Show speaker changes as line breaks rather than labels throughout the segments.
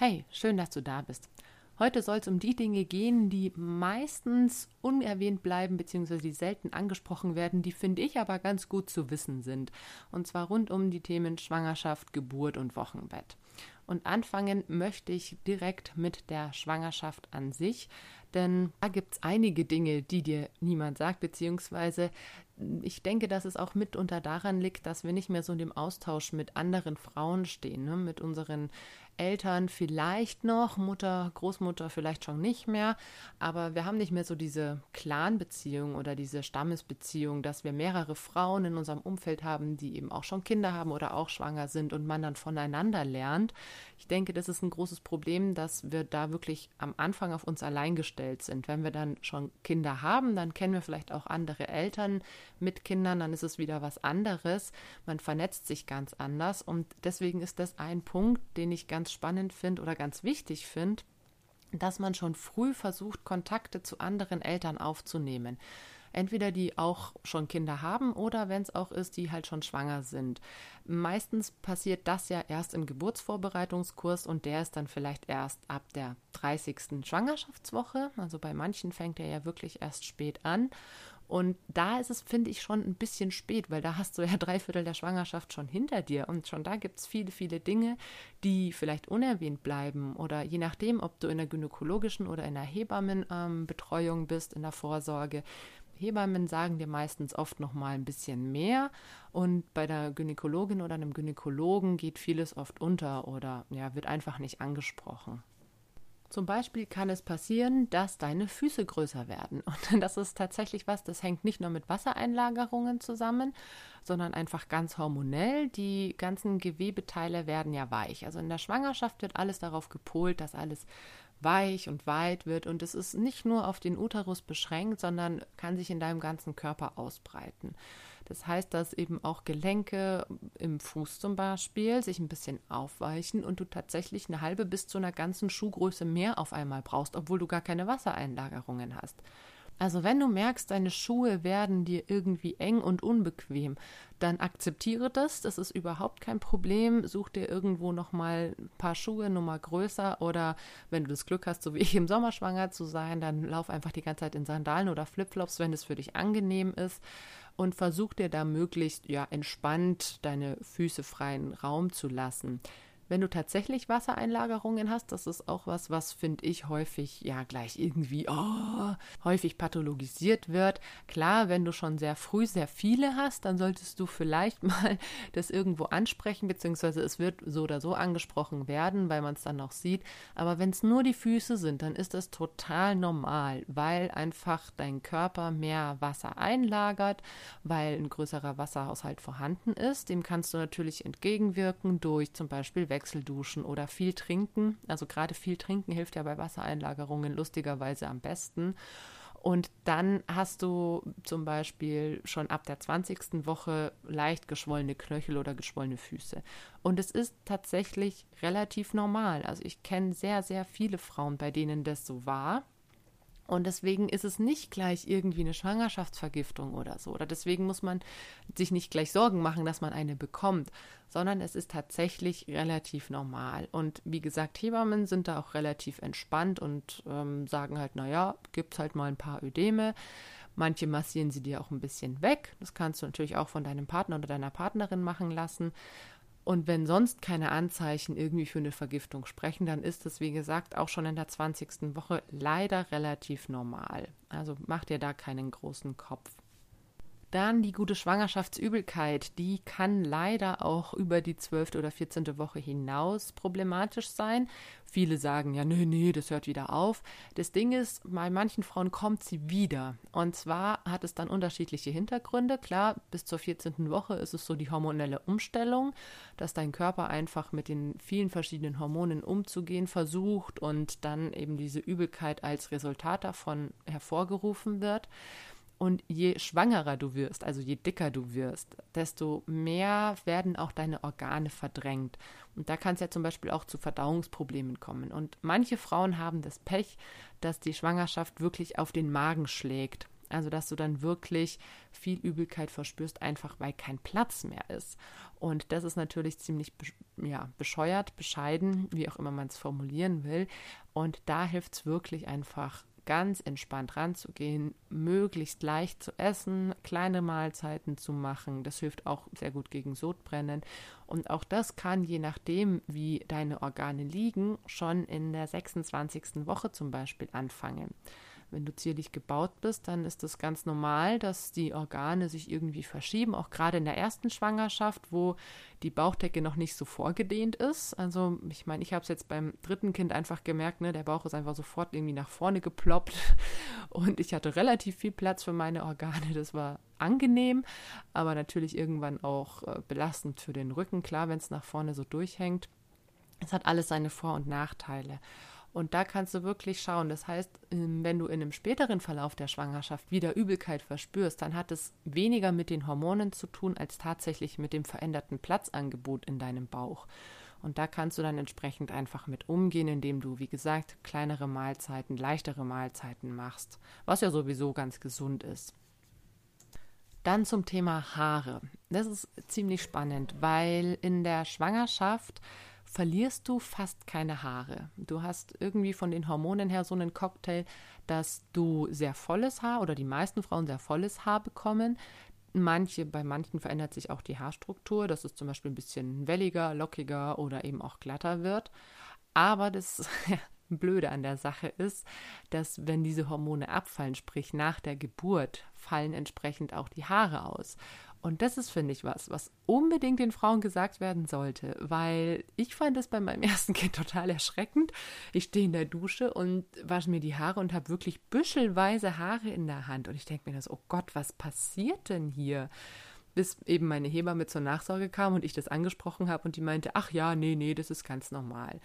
Hey, schön, dass du da bist. Heute soll es um die Dinge gehen, die meistens unerwähnt bleiben bzw. die selten angesprochen werden, die finde ich aber ganz gut zu wissen sind. Und zwar rund um die Themen Schwangerschaft, Geburt und Wochenbett. Und anfangen möchte ich direkt mit der Schwangerschaft an sich, denn da gibt es einige Dinge, die dir niemand sagt, beziehungsweise ich denke, dass es auch mitunter daran liegt, dass wir nicht mehr so in dem Austausch mit anderen Frauen stehen, ne? mit unseren Eltern vielleicht noch, Mutter, Großmutter vielleicht schon nicht mehr, aber wir haben nicht mehr so diese Clan-Beziehung oder diese Stammesbeziehung, dass wir mehrere Frauen in unserem Umfeld haben, die eben auch schon Kinder haben oder auch schwanger sind und man dann voneinander lernt. Ich denke, das ist ein großes Problem, dass wir da wirklich am Anfang auf uns allein gestellt sind. Wenn wir dann schon Kinder haben, dann kennen wir vielleicht auch andere Eltern mit Kindern, dann ist es wieder was anderes. Man vernetzt sich ganz anders und deswegen ist das ein Punkt, den ich ganz spannend finde oder ganz wichtig finde, dass man schon früh versucht, Kontakte zu anderen Eltern aufzunehmen. Entweder die auch schon Kinder haben oder wenn es auch ist, die halt schon schwanger sind. Meistens passiert das ja erst im Geburtsvorbereitungskurs und der ist dann vielleicht erst ab der 30. Schwangerschaftswoche. Also bei manchen fängt er ja wirklich erst spät an. Und da ist es, finde ich, schon ein bisschen spät, weil da hast du ja drei Viertel der Schwangerschaft schon hinter dir. Und schon da gibt es viele, viele Dinge, die vielleicht unerwähnt bleiben. Oder je nachdem, ob du in der gynäkologischen oder in der Hebammenbetreuung ähm, bist, in der Vorsorge. Hebammen sagen dir meistens oft noch mal ein bisschen mehr und bei der Gynäkologin oder einem Gynäkologen geht vieles oft unter oder ja, wird einfach nicht angesprochen. Zum Beispiel kann es passieren, dass deine Füße größer werden. Und das ist tatsächlich was, das hängt nicht nur mit Wassereinlagerungen zusammen, sondern einfach ganz hormonell. Die ganzen Gewebeteile werden ja weich. Also in der Schwangerschaft wird alles darauf gepolt, dass alles weich und weit wird. Und es ist nicht nur auf den Uterus beschränkt, sondern kann sich in deinem ganzen Körper ausbreiten. Das heißt, dass eben auch Gelenke im Fuß zum Beispiel sich ein bisschen aufweichen und du tatsächlich eine halbe bis zu einer ganzen Schuhgröße mehr auf einmal brauchst, obwohl du gar keine Wassereinlagerungen hast. Also wenn du merkst, deine Schuhe werden dir irgendwie eng und unbequem, dann akzeptiere das, das ist überhaupt kein Problem. Such dir irgendwo nochmal ein paar Schuhe Nummer größer oder wenn du das Glück hast, so wie ich im Sommer schwanger zu sein, dann lauf einfach die ganze Zeit in Sandalen oder Flipflops, wenn es für dich angenehm ist und versuch dir da möglichst ja entspannt deine Füße freien Raum zu lassen. Wenn du tatsächlich Wassereinlagerungen hast, das ist auch was, was finde ich häufig ja gleich irgendwie oh, häufig pathologisiert wird. Klar, wenn du schon sehr früh sehr viele hast, dann solltest du vielleicht mal das irgendwo ansprechen, beziehungsweise es wird so oder so angesprochen werden, weil man es dann noch sieht. Aber wenn es nur die Füße sind, dann ist das total normal, weil einfach dein Körper mehr Wasser einlagert, weil ein größerer Wasserhaushalt vorhanden ist. Dem kannst du natürlich entgegenwirken durch zum Beispiel Wechselduschen oder viel trinken. Also gerade viel trinken hilft ja bei Wassereinlagerungen lustigerweise am besten. Und dann hast du zum Beispiel schon ab der 20. Woche leicht geschwollene Knöchel oder geschwollene Füße. Und es ist tatsächlich relativ normal. Also ich kenne sehr, sehr viele Frauen, bei denen das so war. Und deswegen ist es nicht gleich irgendwie eine Schwangerschaftsvergiftung oder so. Oder deswegen muss man sich nicht gleich Sorgen machen, dass man eine bekommt, sondern es ist tatsächlich relativ normal. Und wie gesagt, Hebammen sind da auch relativ entspannt und ähm, sagen halt, naja, gibt halt mal ein paar Ödeme. Manche massieren sie dir auch ein bisschen weg. Das kannst du natürlich auch von deinem Partner oder deiner Partnerin machen lassen. Und wenn sonst keine Anzeichen irgendwie für eine Vergiftung sprechen, dann ist es, wie gesagt, auch schon in der 20. Woche leider relativ normal. Also mach dir da keinen großen Kopf. Dann die gute Schwangerschaftsübelkeit, die kann leider auch über die zwölfte oder vierzehnte Woche hinaus problematisch sein. Viele sagen ja, nee, nee, das hört wieder auf. Das Ding ist, bei manchen Frauen kommt sie wieder. Und zwar hat es dann unterschiedliche Hintergründe. Klar, bis zur 14. Woche ist es so die hormonelle Umstellung, dass dein Körper einfach mit den vielen verschiedenen Hormonen umzugehen versucht und dann eben diese Übelkeit als Resultat davon hervorgerufen wird. Und je schwangerer du wirst, also je dicker du wirst, desto mehr werden auch deine Organe verdrängt. Und da kann es ja zum Beispiel auch zu Verdauungsproblemen kommen. Und manche Frauen haben das Pech, dass die Schwangerschaft wirklich auf den Magen schlägt. Also, dass du dann wirklich viel Übelkeit verspürst, einfach weil kein Platz mehr ist. Und das ist natürlich ziemlich ja, bescheuert, bescheiden, wie auch immer man es formulieren will. Und da hilft es wirklich einfach ganz entspannt ranzugehen, möglichst leicht zu essen, kleine Mahlzeiten zu machen. Das hilft auch sehr gut gegen Sodbrennen. Und auch das kann, je nachdem, wie deine Organe liegen, schon in der 26. Woche zum Beispiel anfangen. Wenn du zierlich gebaut bist, dann ist es ganz normal, dass die Organe sich irgendwie verschieben, auch gerade in der ersten Schwangerschaft, wo die Bauchdecke noch nicht so vorgedehnt ist. Also ich meine, ich habe es jetzt beim dritten Kind einfach gemerkt, ne, der Bauch ist einfach sofort irgendwie nach vorne geploppt und ich hatte relativ viel Platz für meine Organe. Das war angenehm, aber natürlich irgendwann auch äh, belastend für den Rücken. Klar, wenn es nach vorne so durchhängt. Es hat alles seine Vor- und Nachteile. Und da kannst du wirklich schauen. Das heißt, ähm, wenn du in einem späteren Verlauf der Schwangerschaft wieder Übelkeit verspürst, dann hat es weniger mit den Hormonen zu tun, als tatsächlich mit dem veränderten Platzangebot in deinem Bauch. Und da kannst du dann entsprechend einfach mit umgehen, indem du, wie gesagt, kleinere Mahlzeiten, leichtere Mahlzeiten machst, was ja sowieso ganz gesund ist. Dann zum Thema Haare. Das ist ziemlich spannend, weil in der Schwangerschaft verlierst du fast keine Haare. Du hast irgendwie von den Hormonen her so einen Cocktail, dass du sehr volles Haar oder die meisten Frauen sehr volles Haar bekommen. Manche, bei manchen verändert sich auch die Haarstruktur, dass es zum Beispiel ein bisschen welliger, lockiger oder eben auch glatter wird. Aber das Blöde an der Sache ist, dass wenn diese Hormone abfallen, sprich nach der Geburt, fallen entsprechend auch die Haare aus. Und das ist, finde ich, was, was unbedingt den Frauen gesagt werden sollte, weil ich fand es bei meinem ersten Kind total erschreckend. Ich stehe in der Dusche und wasche mir die Haare und habe wirklich büschelweise Haare in der Hand. Und ich denke mir das, oh Gott, was passiert denn hier? Bis eben meine Hebamme zur Nachsorge kam und ich das angesprochen habe und die meinte, ach ja, nee, nee, das ist ganz normal.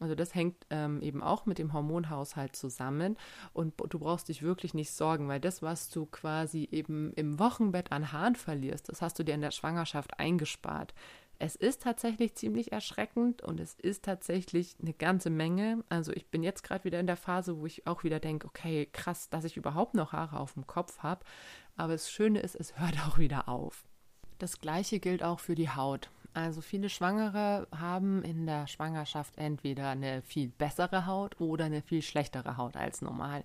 Also das hängt ähm, eben auch mit dem Hormonhaushalt zusammen und du brauchst dich wirklich nicht sorgen, weil das, was du quasi eben im Wochenbett an Haaren verlierst, das hast du dir in der Schwangerschaft eingespart. Es ist tatsächlich ziemlich erschreckend und es ist tatsächlich eine ganze Menge. Also ich bin jetzt gerade wieder in der Phase, wo ich auch wieder denke, okay, krass, dass ich überhaupt noch Haare auf dem Kopf habe. Aber das Schöne ist, es hört auch wieder auf. Das gleiche gilt auch für die Haut. Also viele Schwangere haben in der Schwangerschaft entweder eine viel bessere Haut oder eine viel schlechtere Haut als normal.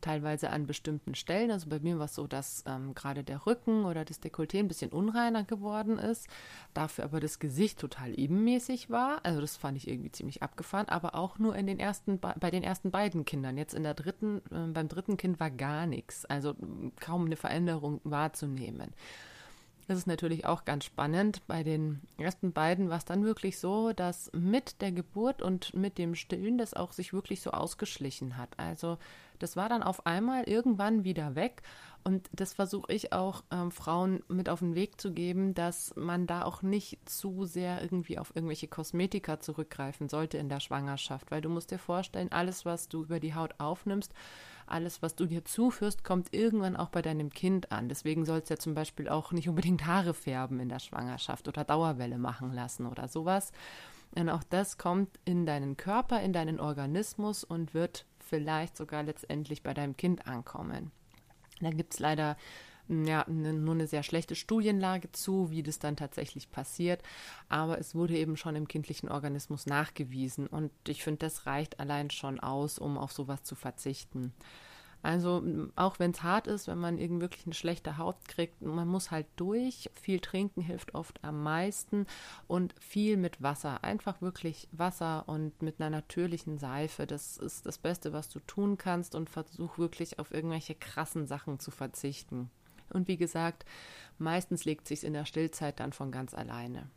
Teilweise an bestimmten Stellen. Also bei mir war es so, dass ähm, gerade der Rücken oder das Dekolleté ein bisschen unreiner geworden ist. Dafür aber das Gesicht total ebenmäßig war. Also das fand ich irgendwie ziemlich abgefahren. Aber auch nur in den ersten, bei den ersten beiden Kindern. Jetzt in der dritten, äh, beim dritten Kind war gar nichts. Also kaum eine Veränderung wahrzunehmen. Das ist natürlich auch ganz spannend. Bei den ersten beiden war es dann wirklich so, dass mit der Geburt und mit dem Stillen das auch sich wirklich so ausgeschlichen hat. Also das war dann auf einmal irgendwann wieder weg. Und das versuche ich auch ähm, Frauen mit auf den Weg zu geben, dass man da auch nicht zu sehr irgendwie auf irgendwelche Kosmetika zurückgreifen sollte in der Schwangerschaft, weil du musst dir vorstellen, alles, was du über die Haut aufnimmst, alles, was du dir zuführst, kommt irgendwann auch bei deinem Kind an. Deswegen sollst du ja zum Beispiel auch nicht unbedingt Haare färben in der Schwangerschaft oder Dauerwelle machen lassen oder sowas. Und auch das kommt in deinen Körper, in deinen Organismus und wird vielleicht sogar letztendlich bei deinem Kind ankommen. Da gibt es leider ja, ne, nur eine sehr schlechte Studienlage zu, wie das dann tatsächlich passiert. Aber es wurde eben schon im kindlichen Organismus nachgewiesen. Und ich finde, das reicht allein schon aus, um auf sowas zu verzichten. Also auch wenn es hart ist, wenn man irgendwie wirklich eine schlechte Haut kriegt, man muss halt durch. Viel trinken hilft oft am meisten und viel mit Wasser. Einfach wirklich Wasser und mit einer natürlichen Seife. Das ist das Beste, was du tun kannst und versuch wirklich auf irgendwelche krassen Sachen zu verzichten. Und wie gesagt, meistens legt sich in der Stillzeit dann von ganz alleine.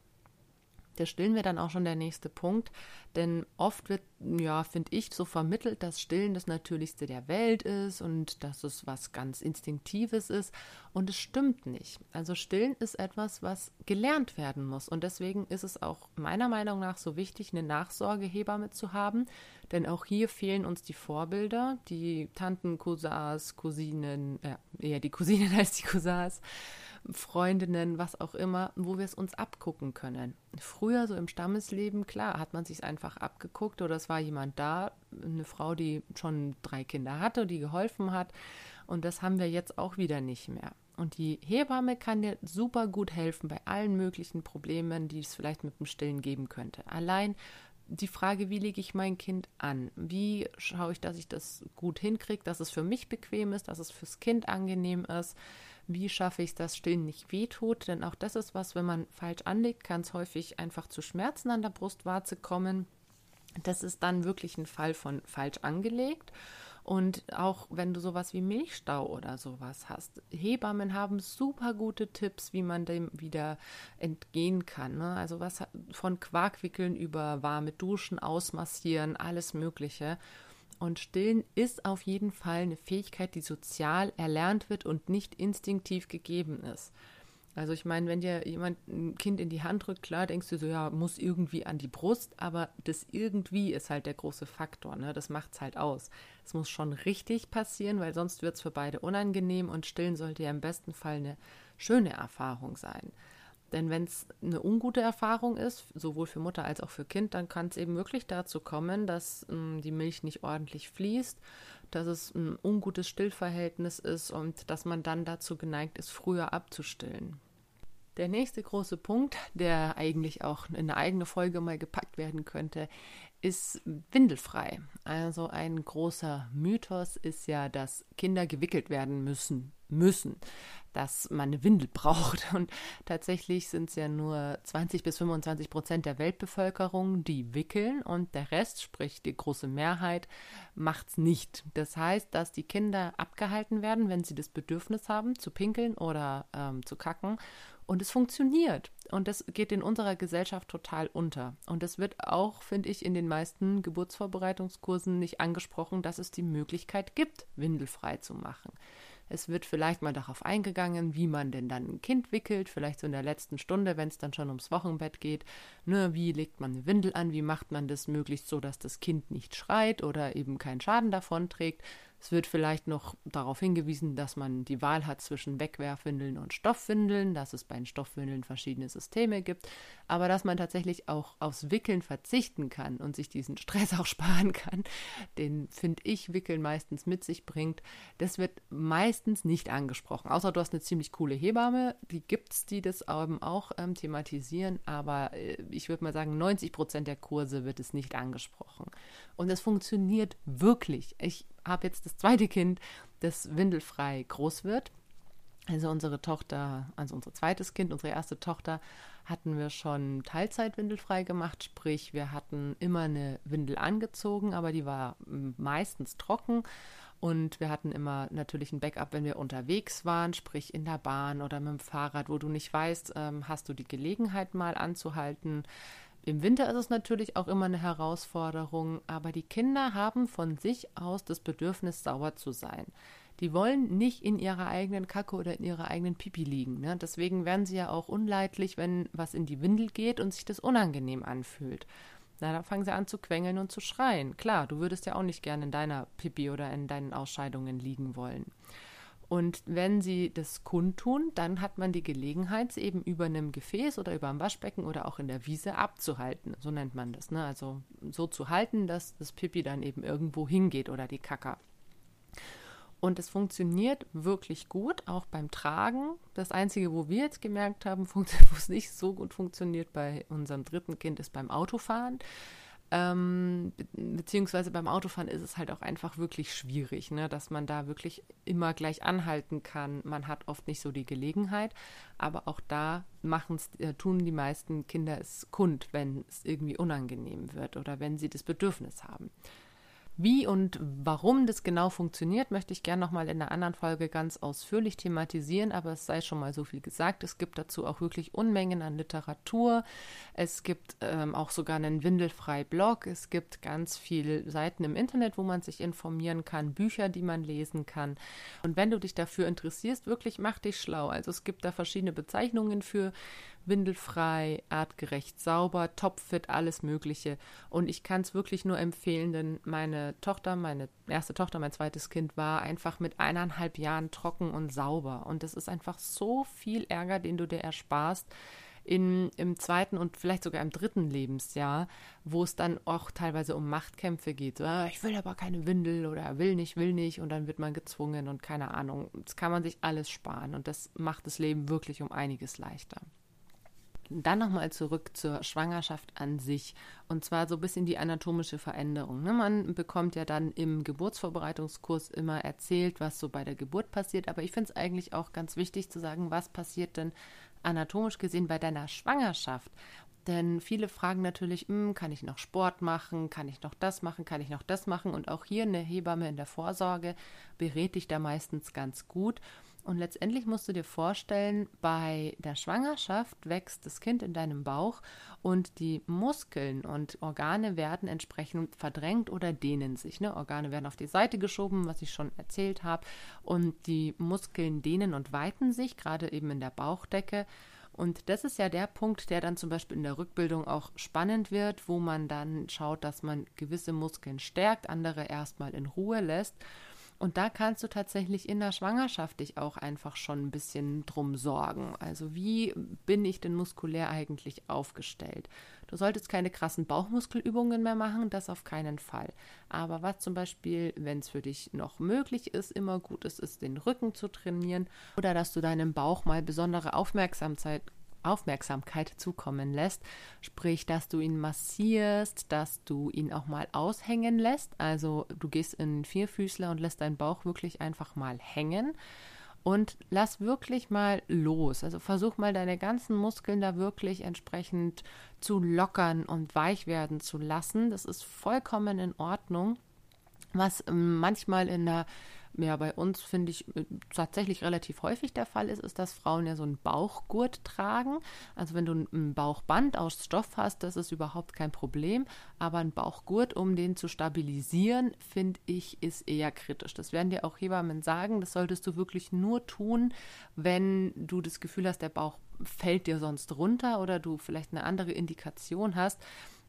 Da stillen wir dann auch schon der nächste Punkt, denn oft wird, ja, finde ich, so vermittelt, dass Stillen das Natürlichste der Welt ist und dass es was ganz Instinktives ist. Und es stimmt nicht. Also Stillen ist etwas, was gelernt werden muss. Und deswegen ist es auch meiner Meinung nach so wichtig, eine Nachsorgehebamme zu haben, denn auch hier fehlen uns die Vorbilder, die Tanten, Cousins, Cousinen, äh, eher die Cousinen als die Cousins, Freundinnen, was auch immer, wo wir es uns abgucken können. Früher, so im Stammesleben, klar, hat man sich einfach abgeguckt oder es war jemand da, eine Frau, die schon drei Kinder hatte, die geholfen hat. Und das haben wir jetzt auch wieder nicht mehr. Und die Hebamme kann dir super gut helfen bei allen möglichen Problemen, die es vielleicht mit dem Stillen geben könnte. Allein die Frage, wie lege ich mein Kind an? Wie schaue ich, dass ich das gut hinkriege, dass es für mich bequem ist, dass es fürs Kind angenehm ist? Wie schaffe ich es, dass Stillen nicht wehtut? Denn auch das ist was, wenn man falsch anlegt, kann es häufig einfach zu Schmerzen an der Brustwarze kommen. Das ist dann wirklich ein Fall von falsch angelegt. Und auch wenn du sowas wie Milchstau oder sowas hast, Hebammen haben super gute Tipps, wie man dem wieder entgehen kann. Ne? Also was von Quarkwickeln über warme Duschen, Ausmassieren, alles Mögliche. Und Stillen ist auf jeden Fall eine Fähigkeit, die sozial erlernt wird und nicht instinktiv gegeben ist. Also ich meine, wenn dir jemand ein Kind in die Hand drückt, klar denkst du so, ja, muss irgendwie an die Brust, aber das irgendwie ist halt der große Faktor, ne? Das macht es halt aus. Es muss schon richtig passieren, weil sonst wird es für beide unangenehm und stillen sollte ja im besten Fall eine schöne Erfahrung sein. Denn wenn es eine ungute Erfahrung ist, sowohl für Mutter als auch für Kind, dann kann es eben wirklich dazu kommen, dass mh, hm, die Milch nicht ordentlich fließt, dass es ein ungutes Stillverhältnis ist und dass man dann dazu geneigt ist, früher abzustillen. Der nächste große Punkt, der eigentlich auch in eine eigene Folge mal gepackt werden könnte, ist windelfrei. Also ein großer Mythos ist ja, dass Kinder gewickelt werden müssen, müssen, dass man eine Windel braucht. Und tatsächlich sind es ja nur 20 bis 25 Prozent der Weltbevölkerung, die wickeln und der Rest, sprich die große Mehrheit, macht es nicht. Das heißt, dass die Kinder abgehalten werden, wenn sie das Bedürfnis haben, zu pinkeln oder ähm, zu kacken und es funktioniert. Und das geht in unserer Gesellschaft total unter. Und das wird auch, finde ich, in den meisten Geburtsvorbereitungskursen nicht angesprochen, dass es die Möglichkeit gibt, windelfrei zu machen. Es wird vielleicht mal darauf eingegangen, wie man denn dann ein Kind wickelt, vielleicht so in der letzten Stunde, wenn es dann schon ums Wochenbett geht. Ne, wie legt man eine Windel an? Wie macht man das möglichst so, dass das Kind nicht schreit oder eben keinen Schaden davon trägt? Es wird vielleicht noch darauf hingewiesen, dass man die Wahl hat zwischen Wegwerfwindeln und Stoffwindeln, dass es bei den Stoffwindeln verschiedene Systeme gibt, aber dass man tatsächlich auch aufs Wickeln verzichten kann und sich diesen Stress auch sparen kann, den finde ich Wickeln meistens mit sich bringt. Das wird meistens nicht angesprochen, außer du hast eine ziemlich coole Hebamme, die gibt es, die das eben auch ähm, thematisieren, aber äh, ich würde mal sagen, 90 Prozent der Kurse wird es nicht angesprochen. Und es funktioniert wirklich. Ich habe jetzt das zweite Kind, das windelfrei groß wird. Also unsere Tochter, also unser zweites Kind, unsere erste Tochter, hatten wir schon Teilzeit windelfrei gemacht, sprich wir hatten immer eine Windel angezogen, aber die war meistens trocken. Und wir hatten immer natürlich ein Backup, wenn wir unterwegs waren, sprich in der Bahn oder mit dem Fahrrad, wo du nicht weißt, ähm, hast du die Gelegenheit mal anzuhalten, im Winter ist es natürlich auch immer eine Herausforderung, aber die Kinder haben von sich aus das Bedürfnis, sauer zu sein. Die wollen nicht in ihrer eigenen Kacke oder in ihrer eigenen Pipi liegen. Ne? Deswegen werden sie ja auch unleidlich, wenn was in die Windel geht und sich das unangenehm anfühlt. Na, dann fangen sie an zu quengeln und zu schreien. Klar, du würdest ja auch nicht gerne in deiner Pipi oder in deinen Ausscheidungen liegen wollen. Und wenn sie das kundtun, dann hat man die Gelegenheit, sie eben über einem Gefäß oder über einem Waschbecken oder auch in der Wiese abzuhalten. So nennt man das. Ne? Also so zu halten, dass das Pipi dann eben irgendwo hingeht oder die Kacker. Und es funktioniert wirklich gut, auch beim Tragen. Das Einzige, wo wir jetzt gemerkt haben, wo es nicht so gut funktioniert bei unserem dritten Kind, ist beim Autofahren. Ähm, beziehungsweise beim Autofahren ist es halt auch einfach wirklich schwierig, ne? dass man da wirklich immer gleich anhalten kann. Man hat oft nicht so die Gelegenheit, aber auch da machen's, äh, tun die meisten Kinder es kund, wenn es irgendwie unangenehm wird oder wenn sie das Bedürfnis haben. Wie und warum das genau funktioniert, möchte ich gerne nochmal in einer anderen Folge ganz ausführlich thematisieren, aber es sei schon mal so viel gesagt. Es gibt dazu auch wirklich Unmengen an Literatur. Es gibt ähm, auch sogar einen windelfrei Blog. Es gibt ganz viele Seiten im Internet, wo man sich informieren kann, Bücher, die man lesen kann. Und wenn du dich dafür interessierst, wirklich mach dich schlau. Also es gibt da verschiedene Bezeichnungen für windelfrei, artgerecht, sauber, topfit, alles Mögliche. Und ich kann es wirklich nur empfehlen, denn meine Tochter, meine erste Tochter, mein zweites Kind war einfach mit eineinhalb Jahren trocken und sauber. Und das ist einfach so viel Ärger, den du dir ersparst, in, im zweiten und vielleicht sogar im dritten Lebensjahr, wo es dann auch teilweise um Machtkämpfe geht. So, ah, ich will aber keine Windel oder will nicht, will nicht und dann wird man gezwungen und keine Ahnung. Das kann man sich alles sparen und das macht das Leben wirklich um einiges leichter. Dann nochmal zurück zur Schwangerschaft an sich. Und zwar so ein bisschen die anatomische Veränderung. Ne? Man bekommt ja dann im Geburtsvorbereitungskurs immer erzählt, was so bei der Geburt passiert. Aber ich finde es eigentlich auch ganz wichtig zu sagen, was passiert denn anatomisch gesehen bei deiner Schwangerschaft. Denn viele fragen natürlich, hm, kann ich noch Sport machen, kann ich noch das machen, kann ich noch das machen? Und auch hier eine Hebamme in der Vorsorge berät dich da meistens ganz gut. Und letztendlich musst du dir vorstellen, bei der Schwangerschaft wächst das Kind in deinem Bauch und die Muskeln und Organe werden entsprechend verdrängt oder dehnen sich. Ne? Organe werden auf die Seite geschoben, was ich schon erzählt habe, und die Muskeln dehnen und weiten sich, gerade eben in der Bauchdecke. Und das ist ja der Punkt, der dann zum Beispiel in der Rückbildung auch spannend wird, wo man dann schaut, dass man gewisse Muskeln stärkt, andere erstmal in Ruhe lässt. Und da kannst du tatsächlich in der Schwangerschaft dich auch einfach schon ein bisschen drum sorgen. Also wie bin ich denn muskulär eigentlich aufgestellt? Du solltest keine krassen Bauchmuskelübungen mehr machen, das auf keinen Fall. Aber was zum Beispiel, wenn es für dich noch möglich ist, immer gut ist, ist den Rücken zu trainieren oder dass du deinem Bauch mal besondere Aufmerksamkeit Aufmerksamkeit zukommen lässt. Sprich, dass du ihn massierst, dass du ihn auch mal aushängen lässt. Also du gehst in Vierfüßler und lässt deinen Bauch wirklich einfach mal hängen. Und lass wirklich mal los. Also versuch mal deine ganzen Muskeln da wirklich entsprechend zu lockern und weich werden zu lassen. Das ist vollkommen in Ordnung. Was ähm, manchmal in der ja bei uns, finde ich, äh, tatsächlich relativ häufig der Fall ist, ist, dass Frauen ja so einen Bauchgurt tragen. Also wenn du ein Bauchband aus Stoff hast, das ist überhaupt kein Problem. Aber ein Bauchgurt, um den zu stabilisieren, finde ich, ist eher kritisch. Das werden dir auch Hebammen sagen. Das solltest du wirklich nur tun, wenn du das Gefühl hast, der Bauch fällt dir sonst runter oder du vielleicht eine andere Indikation hast.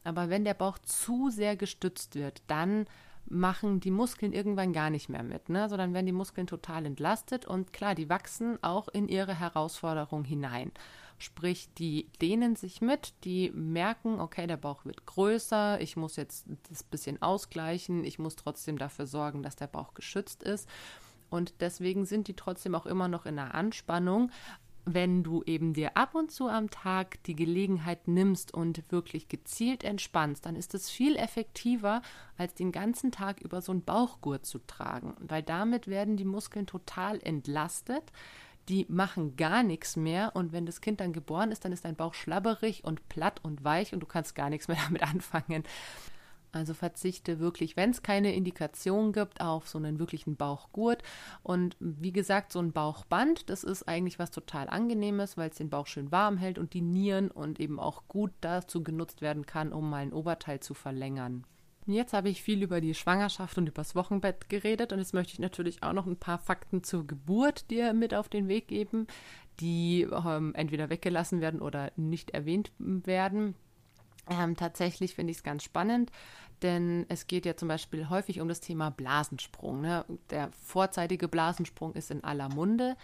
Aber wenn der Bauch zu sehr gestützt wird, dann machen die Muskeln irgendwann gar nicht mehr mit. Ne? Dann werden die Muskeln total entlastet und klar, die wachsen auch in ihre Herausforderung hinein. Sprich, die dehnen sich mit, die merken, okay, der Bauch wird größer, ich muss jetzt das bisschen ausgleichen, ich muss trotzdem dafür sorgen, dass der Bauch geschützt ist. Und deswegen sind die trotzdem auch immer noch in der Anspannung, wenn du eben dir ab und zu am Tag die Gelegenheit nimmst und wirklich gezielt entspannst, dann ist es viel effektiver, als den ganzen Tag über so einen Bauchgurt zu tragen, weil damit werden die Muskeln total entlastet. Die machen gar nichts mehr und wenn das Kind dann geboren ist, dann ist dein Bauch schlabberig und platt und weich und du kannst gar nichts mehr damit anfangen. Also verzichte wirklich, wenn es keine Indikation gibt, auf so einen wirklichen Bauchgurt. Und wie gesagt, so ein Bauchband, das ist eigentlich was total angenehmes, weil es den Bauch schön warm hält und die Nieren und eben auch gut dazu genutzt werden kann, um mal ein Oberteil zu verlängern. Jetzt habe ich viel über die Schwangerschaft und übers Wochenbett geredet und jetzt möchte ich natürlich auch noch ein paar Fakten zur Geburt dir mit auf den Weg geben, die ähm, entweder weggelassen werden oder nicht erwähnt werden. Ähm, tatsächlich finde ich es ganz spannend, denn es geht ja zum Beispiel häufig um das Thema Blasensprung. Ne? Der vorzeitige Blasensprung ist in aller Munde,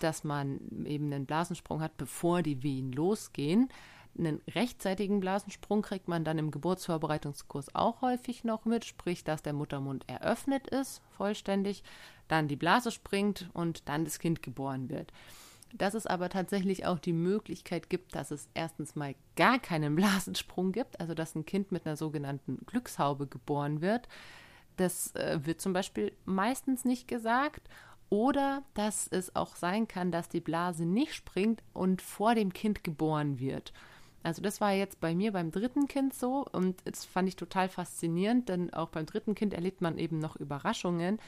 dass man eben einen Blasensprung hat, bevor die Wehen losgehen. Einen rechtzeitigen Blasensprung kriegt man dann im Geburtsvorbereitungskurs auch häufig noch mit, sprich, dass der Muttermund eröffnet ist, vollständig, dann die Blase springt und dann das Kind geboren wird dass es aber tatsächlich auch die Möglichkeit gibt, dass es erstens mal gar keinen Blasensprung gibt, also dass ein Kind mit einer sogenannten Glückshaube geboren wird. Das äh, wird zum Beispiel meistens nicht gesagt. Oder dass es auch sein kann, dass die Blase nicht springt und vor dem Kind geboren wird. Also das war jetzt bei mir beim dritten Kind so und das fand ich total faszinierend, denn auch beim dritten Kind erlebt man eben noch Überraschungen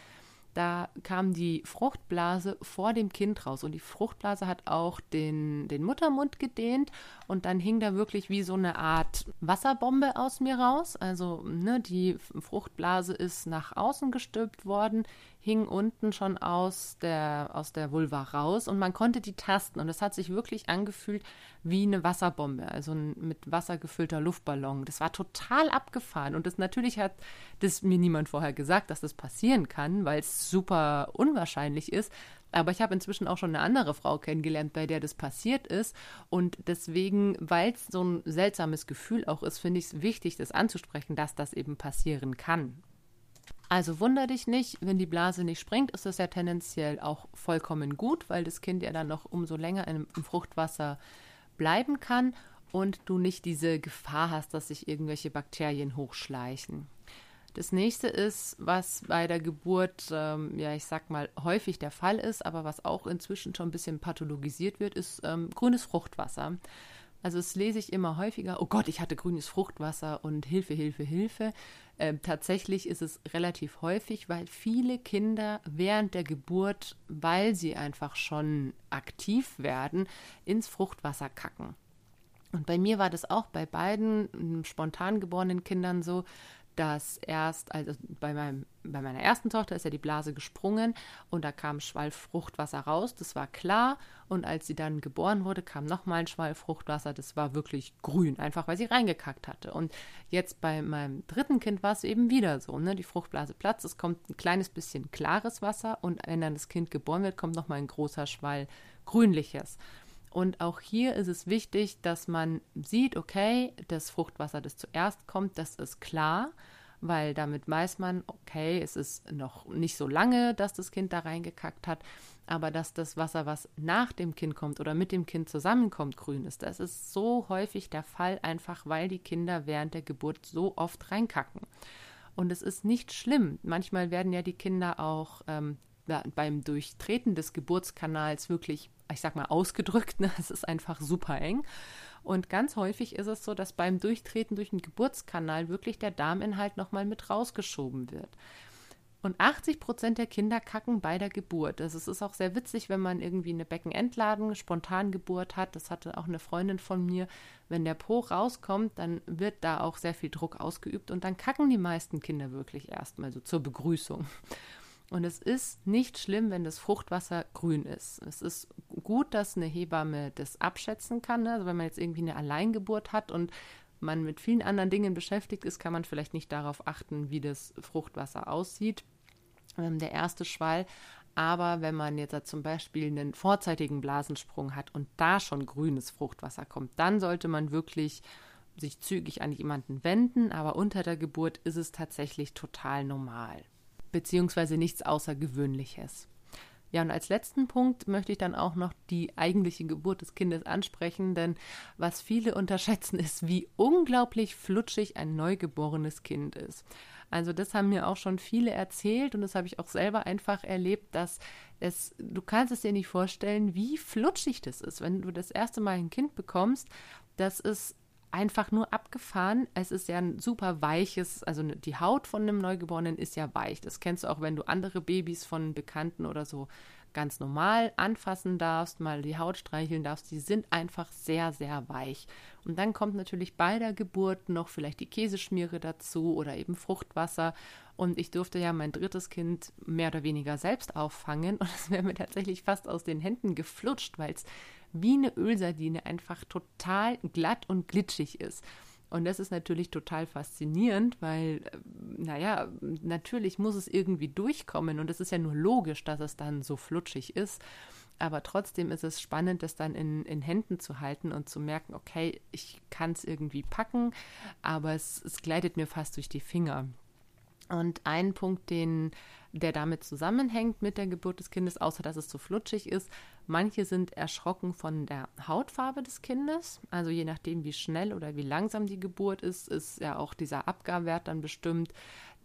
da kam die Fruchtblase vor dem Kind raus. Und die Fruchtblase hat auch den, den Muttermund gedehnt. Und dann hing da wirklich wie so eine Art Wasserbombe aus mir raus. Also ne, die Fruchtblase ist nach außen gestülpt worden, hing unten schon aus der, aus der Vulva raus. Und man konnte die tasten. Und es hat sich wirklich angefühlt wie eine Wasserbombe, also ein mit Wasser gefüllter Luftballon. Das war total abgefahren. Und das natürlich hat das mir niemand vorher gesagt, dass das passieren kann, weil es super unwahrscheinlich ist. Aber ich habe inzwischen auch schon eine andere Frau kennengelernt, bei der das passiert ist. Und deswegen, weil es so ein seltsames Gefühl auch ist, finde ich es wichtig, das anzusprechen, dass das eben passieren kann. Also wunder dich nicht, wenn die Blase nicht springt, ist das ja tendenziell auch vollkommen gut, weil das Kind ja dann noch umso länger im, im Fruchtwasser bleiben kann und du nicht diese Gefahr hast, dass sich irgendwelche Bakterien hochschleichen. Das nächste ist, was bei der Geburt, ähm, ja, ich sag mal, häufig der Fall ist, aber was auch inzwischen schon ein bisschen pathologisiert wird, ist ähm, grünes Fruchtwasser. Also es lese ich immer häufiger, oh Gott, ich hatte grünes Fruchtwasser und Hilfe, Hilfe, Hilfe. Ähm, tatsächlich ist es relativ häufig, weil viele Kinder während der Geburt, weil sie einfach schon aktiv werden, ins Fruchtwasser kacken. Und bei mir war das auch bei beiden ähm, spontan geborenen Kindern so, dass erst, also bei, meinem, bei meiner ersten Tochter ist ja die Blase gesprungen und da kam Schwall Fruchtwasser raus, das war klar. Und als sie dann geboren wurde, kam nochmal ein Schwall Fruchtwasser, das war wirklich grün, einfach weil sie reingekackt hatte. Und jetzt bei meinem dritten Kind war es eben wieder so, ne? Die Fruchtblase platzt, es kommt ein kleines bisschen klares Wasser und wenn dann das Kind geboren wird, kommt nochmal ein großer Schwall grünliches. Und auch hier ist es wichtig, dass man sieht, okay, das Fruchtwasser, das zuerst kommt, das ist klar, weil damit weiß man, okay, es ist noch nicht so lange, dass das Kind da reingekackt hat, aber dass das Wasser, was nach dem Kind kommt oder mit dem Kind zusammenkommt, grün ist. Das ist so häufig der Fall, einfach weil die Kinder während der Geburt so oft reinkacken. Und es ist nicht schlimm. Manchmal werden ja die Kinder auch ähm, beim Durchtreten des Geburtskanals wirklich ich sag mal, ausgedrückt. Ne? Es ist einfach super eng. Und ganz häufig ist es so, dass beim Durchtreten durch den Geburtskanal wirklich der Darminhalt nochmal mit rausgeschoben wird. Und 80 Prozent der Kinder kacken bei der Geburt. Das ist auch sehr witzig, wenn man irgendwie eine Beckenentladen, Spontangeburt hat. Das hatte auch eine Freundin von mir. Wenn der Po rauskommt, dann wird da auch sehr viel Druck ausgeübt und dann kacken die meisten Kinder wirklich erstmal so zur Begrüßung. Und es ist nicht schlimm, wenn das Fruchtwasser grün ist. Es ist gut, dass eine Hebamme das abschätzen kann. Ne? Also wenn man jetzt irgendwie eine Alleingeburt hat und man mit vielen anderen Dingen beschäftigt ist, kann man vielleicht nicht darauf achten, wie das Fruchtwasser aussieht. Ähm, der erste Schwall. Aber wenn man jetzt zum Beispiel einen vorzeitigen Blasensprung hat und da schon grünes Fruchtwasser kommt, dann sollte man wirklich sich zügig an jemanden wenden. Aber unter der Geburt ist es tatsächlich total normal beziehungsweise nichts Außergewöhnliches. Ja, und als letzten Punkt möchte ich dann auch noch die eigentliche Geburt des Kindes ansprechen, denn was viele unterschätzen, ist, wie unglaublich flutschig ein neugeborenes Kind ist. Also das haben mir auch schon viele erzählt und das habe ich auch selber einfach erlebt, dass es, du kannst es dir nicht vorstellen, wie flutschig das ist, wenn du das erste Mal ein Kind bekommst. Das ist einfach nur abgefahren. Es ist ja ein super weiches, also ne, die Haut von einem Neugeborenen ist ja weich. Das kennst du auch, wenn du andere Babys von Bekannten oder so ganz normal anfassen darfst, mal die Haut streicheln darfst. Die sind einfach sehr, sehr weich. Und dann kommt natürlich bei der Geburt noch vielleicht die Käseschmiere dazu oder eben Fruchtwasser. Und ich durfte ja mein drittes Kind mehr oder weniger selbst auffangen und es wäre mir tatsächlich fast aus den Händen geflutscht, weil es wie eine Ölsardine einfach total glatt und glitschig ist. Und das ist natürlich total faszinierend, weil, äh, naja, natürlich muss es irgendwie durchkommen und es ist ja nur logisch, dass es dann so flutschig ist. Aber trotzdem ist es spannend, das dann in, in Händen zu halten und zu merken, okay, ich kann es irgendwie packen, aber es, es gleitet mir fast durch die Finger. Und ein Punkt, den, der damit zusammenhängt mit der Geburt des Kindes, außer dass es zu flutschig ist, manche sind erschrocken von der Hautfarbe des Kindes. Also je nachdem, wie schnell oder wie langsam die Geburt ist, ist ja auch dieser Abgabwert dann bestimmt,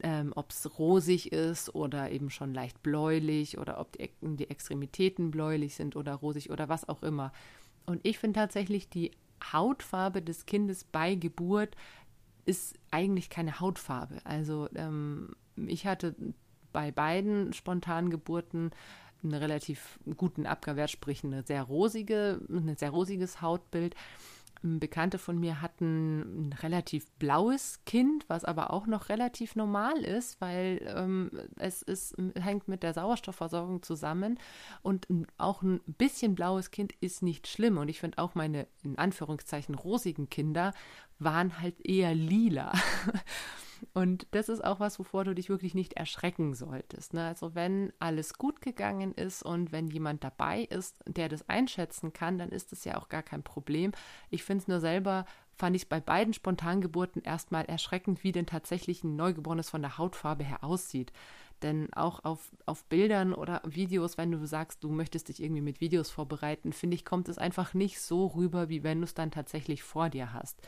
ähm, ob es rosig ist oder eben schon leicht bläulich oder ob die, die Extremitäten bläulich sind oder rosig oder was auch immer. Und ich finde tatsächlich die Hautfarbe des Kindes bei Geburt ist eigentlich keine Hautfarbe. Also ähm, ich hatte bei beiden spontanen Geburten einen relativ guten Abgabwert, sprich eine sehr rosige, ein sehr rosiges Hautbild. Bekannte von mir hatten ein relativ blaues Kind, was aber auch noch relativ normal ist, weil ähm, es ist, hängt mit der Sauerstoffversorgung zusammen. Und auch ein bisschen blaues Kind ist nicht schlimm. Und ich finde auch meine, in Anführungszeichen, rosigen Kinder waren halt eher lila. Und das ist auch was, wovor du dich wirklich nicht erschrecken solltest. Ne? Also wenn alles gut gegangen ist und wenn jemand dabei ist, der das einschätzen kann, dann ist das ja auch gar kein Problem. Ich finde es nur selber, fand ich es bei beiden Spontangeburten erstmal erschreckend, wie denn tatsächlich ein Neugeborenes von der Hautfarbe her aussieht. Denn auch auf, auf Bildern oder Videos, wenn du sagst, du möchtest dich irgendwie mit Videos vorbereiten, finde ich, kommt es einfach nicht so rüber, wie wenn du es dann tatsächlich vor dir hast.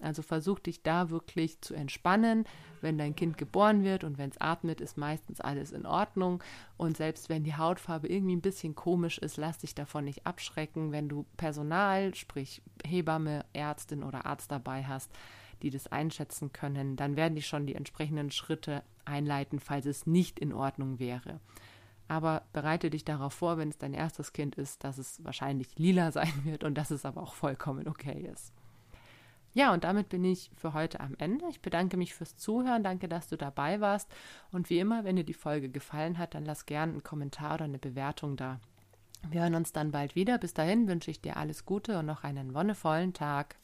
Also versuch dich da wirklich zu entspannen. Wenn dein Kind geboren wird und wenn es atmet, ist meistens alles in Ordnung. Und selbst wenn die Hautfarbe irgendwie ein bisschen komisch ist, lass dich davon nicht abschrecken. Wenn du Personal, sprich Hebamme, Ärztin oder Arzt dabei hast, die das einschätzen können, dann werden die schon die entsprechenden Schritte einleiten, falls es nicht in Ordnung wäre. Aber bereite dich darauf vor, wenn es dein erstes Kind ist, dass es wahrscheinlich lila sein wird und dass es aber auch vollkommen okay ist. Ja, und damit bin ich für heute am Ende. Ich bedanke mich fürs Zuhören, danke, dass du dabei warst. Und wie immer, wenn dir die Folge gefallen hat, dann lass gerne einen Kommentar oder eine Bewertung da. Wir hören uns dann bald wieder. Bis dahin wünsche ich dir alles Gute und noch einen wonnevollen Tag.